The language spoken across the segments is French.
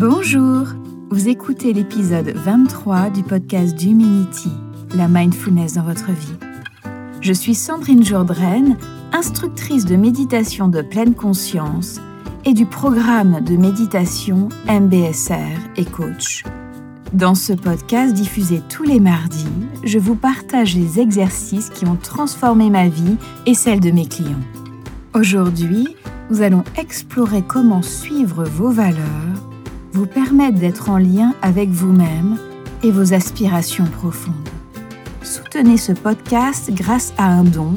Bonjour, vous écoutez l'épisode 23 du podcast d'Humanity, la mindfulness dans votre vie. Je suis Sandrine Jourdraine, instructrice de méditation de pleine conscience et du programme de méditation MBSR et coach. Dans ce podcast diffusé tous les mardis, je vous partage les exercices qui ont transformé ma vie et celle de mes clients. Aujourd'hui, nous allons explorer comment suivre vos valeurs vous permettre d'être en lien avec vous-même et vos aspirations profondes. Soutenez ce podcast grâce à un don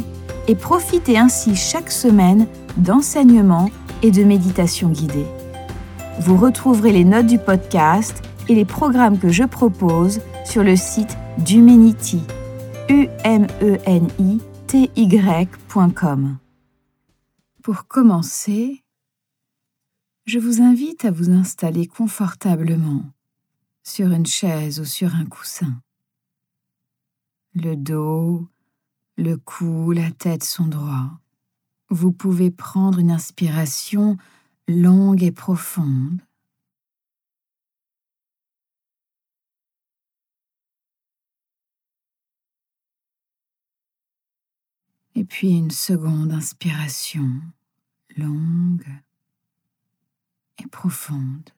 et profitez ainsi chaque semaine d'enseignements et de méditations guidées. Vous retrouverez les notes du podcast et les programmes que je propose sur le site d'Humanity, u m e n i t y.com. Pour commencer, je vous invite à vous installer confortablement sur une chaise ou sur un coussin. Le dos, le cou, la tête sont droits. Vous pouvez prendre une inspiration longue et profonde. Et puis une seconde inspiration longue profonde.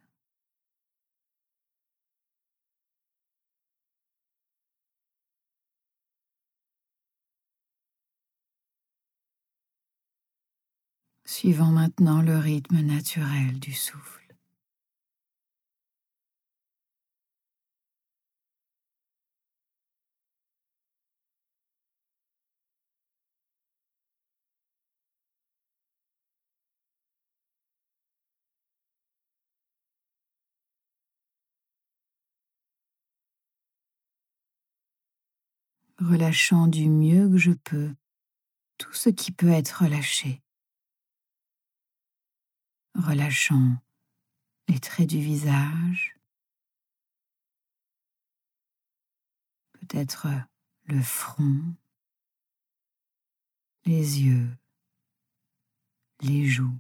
Suivant maintenant le rythme naturel du souffle. Relâchant du mieux que je peux tout ce qui peut être relâché, relâchant les traits du visage, peut-être le front, les yeux, les joues,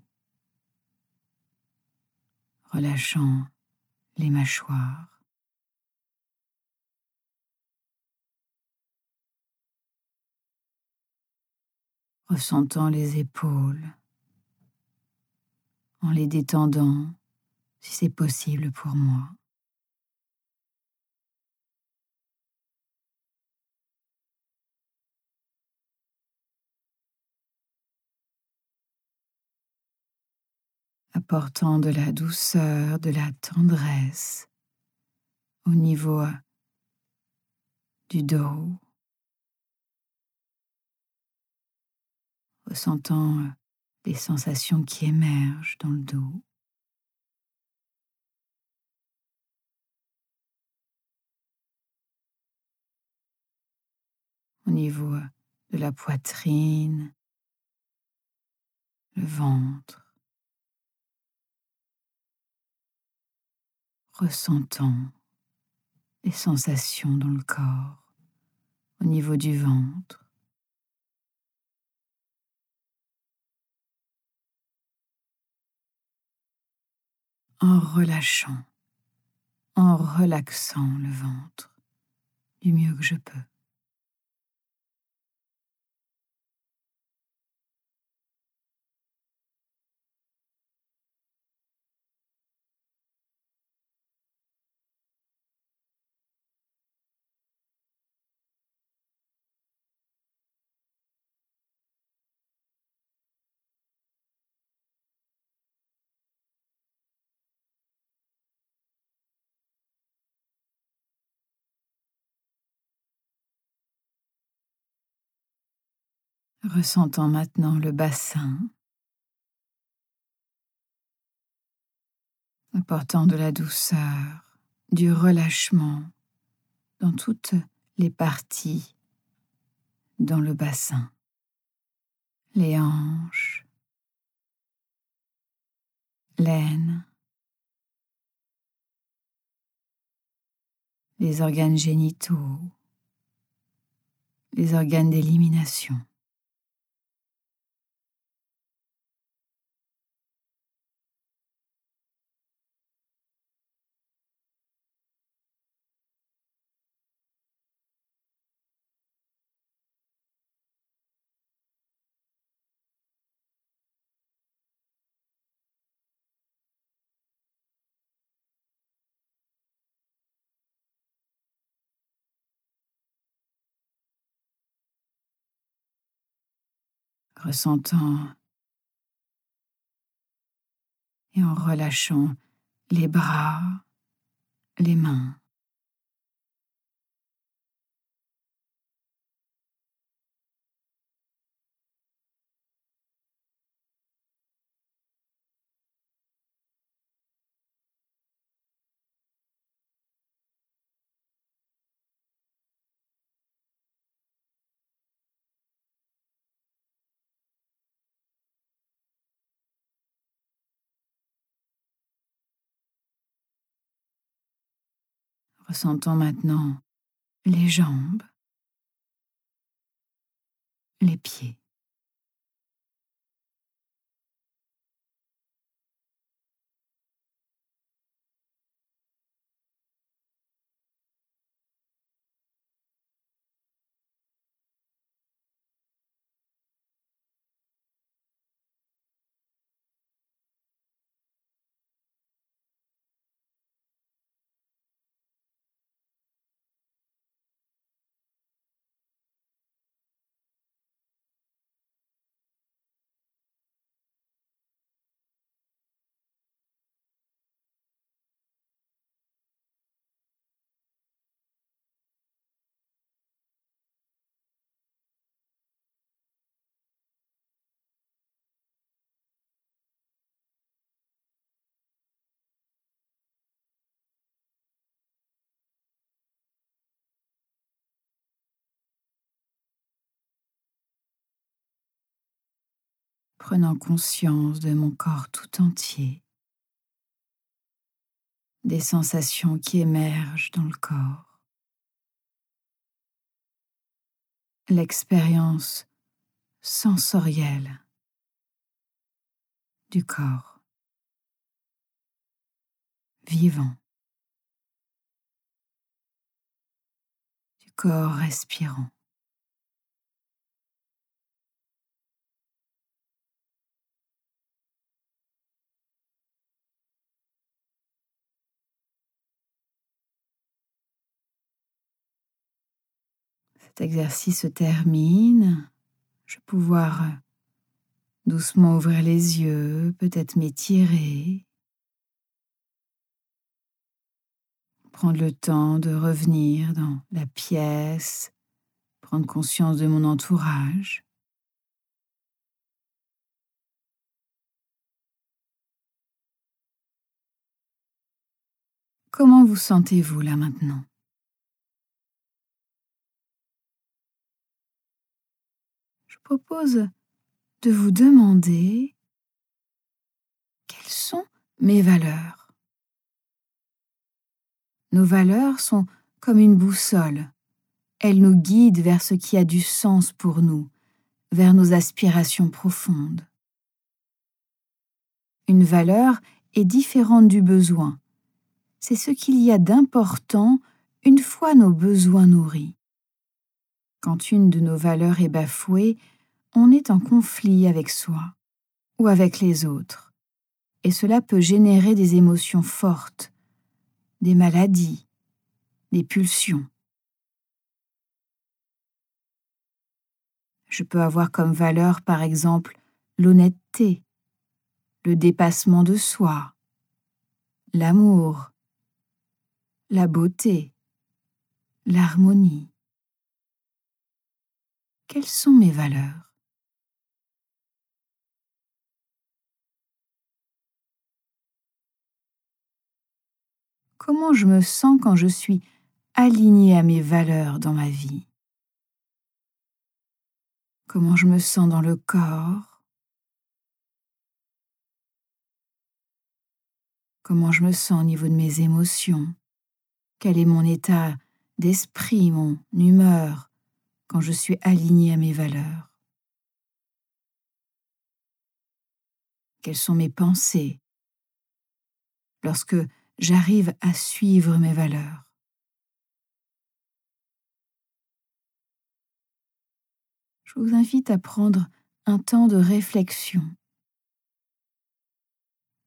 relâchant les mâchoires, ressentant les épaules, en les détendant si c'est possible pour moi. apportant de la douceur, de la tendresse au niveau du dos, ressentant euh, les sensations qui émergent dans le dos. Au niveau euh, de la poitrine, le ventre, ressentant les sensations dans le corps, au niveau du ventre. En relâchant, en relaxant le ventre du mieux que je peux. Ressentant maintenant le bassin, apportant de la douceur, du relâchement dans toutes les parties dans le bassin, les hanches, l'aine, les organes génitaux, les organes d'élimination. Ressentant et en relâchant les bras, les mains. Ressentant maintenant les jambes, les pieds. Prenant conscience de mon corps tout entier, des sensations qui émergent dans le corps, l'expérience sensorielle du corps vivant, du corps respirant. Cet exercice se termine. Je vais pouvoir doucement ouvrir les yeux, peut-être m'étirer. Prendre le temps de revenir dans la pièce, prendre conscience de mon entourage. Comment vous sentez-vous là maintenant? Propose de vous demander quelles sont mes valeurs. Nos valeurs sont comme une boussole. Elles nous guident vers ce qui a du sens pour nous, vers nos aspirations profondes. Une valeur est différente du besoin. C'est ce qu'il y a d'important une fois nos besoins nourris. Quand une de nos valeurs est bafouée, on est en conflit avec soi ou avec les autres, et cela peut générer des émotions fortes, des maladies, des pulsions. Je peux avoir comme valeur, par exemple, l'honnêteté, le dépassement de soi, l'amour, la beauté, l'harmonie. Quelles sont mes valeurs? Comment je me sens quand je suis alignée à mes valeurs dans ma vie. Comment je me sens dans le corps. Comment je me sens au niveau de mes émotions. Quel est mon état d'esprit, mon humeur quand je suis alignée à mes valeurs. Quelles sont mes pensées lorsque j'arrive à suivre mes valeurs. Je vous invite à prendre un temps de réflexion.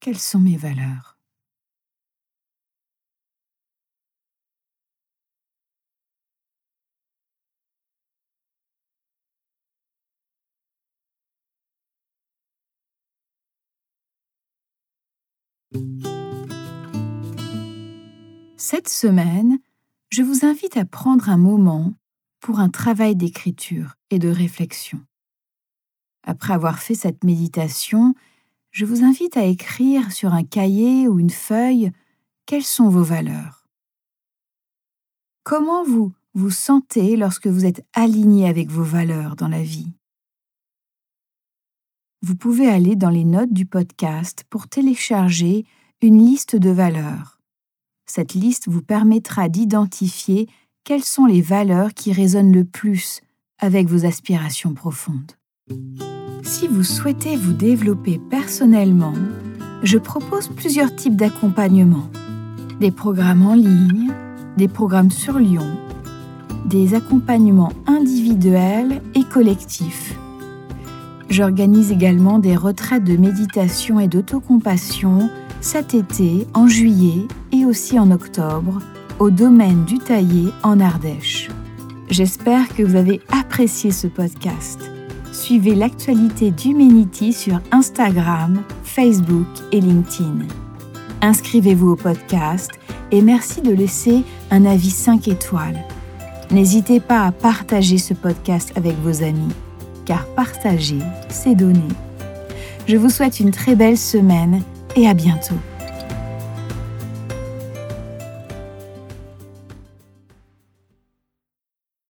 Quelles sont mes valeurs? Cette semaine, je vous invite à prendre un moment pour un travail d'écriture et de réflexion. Après avoir fait cette méditation, je vous invite à écrire sur un cahier ou une feuille quelles sont vos valeurs. Comment vous vous sentez lorsque vous êtes aligné avec vos valeurs dans la vie? Vous pouvez aller dans les notes du podcast pour télécharger une liste de valeurs. Cette liste vous permettra d'identifier quelles sont les valeurs qui résonnent le plus avec vos aspirations profondes. Si vous souhaitez vous développer personnellement, je propose plusieurs types d'accompagnement. Des programmes en ligne, des programmes sur Lyon, des accompagnements individuels et collectifs. J'organise également des retraites de méditation et d'autocompassion cet été, en juillet et aussi en octobre, au domaine du Taillé en Ardèche. J'espère que vous avez apprécié ce podcast suivez l'actualité d'Humanity sur Instagram, Facebook et LinkedIn. Inscrivez-vous au podcast et merci de laisser un avis 5 étoiles. N'hésitez pas à partager ce podcast avec vos amis, car partager, c'est donner. Je vous souhaite une très belle semaine et à bientôt.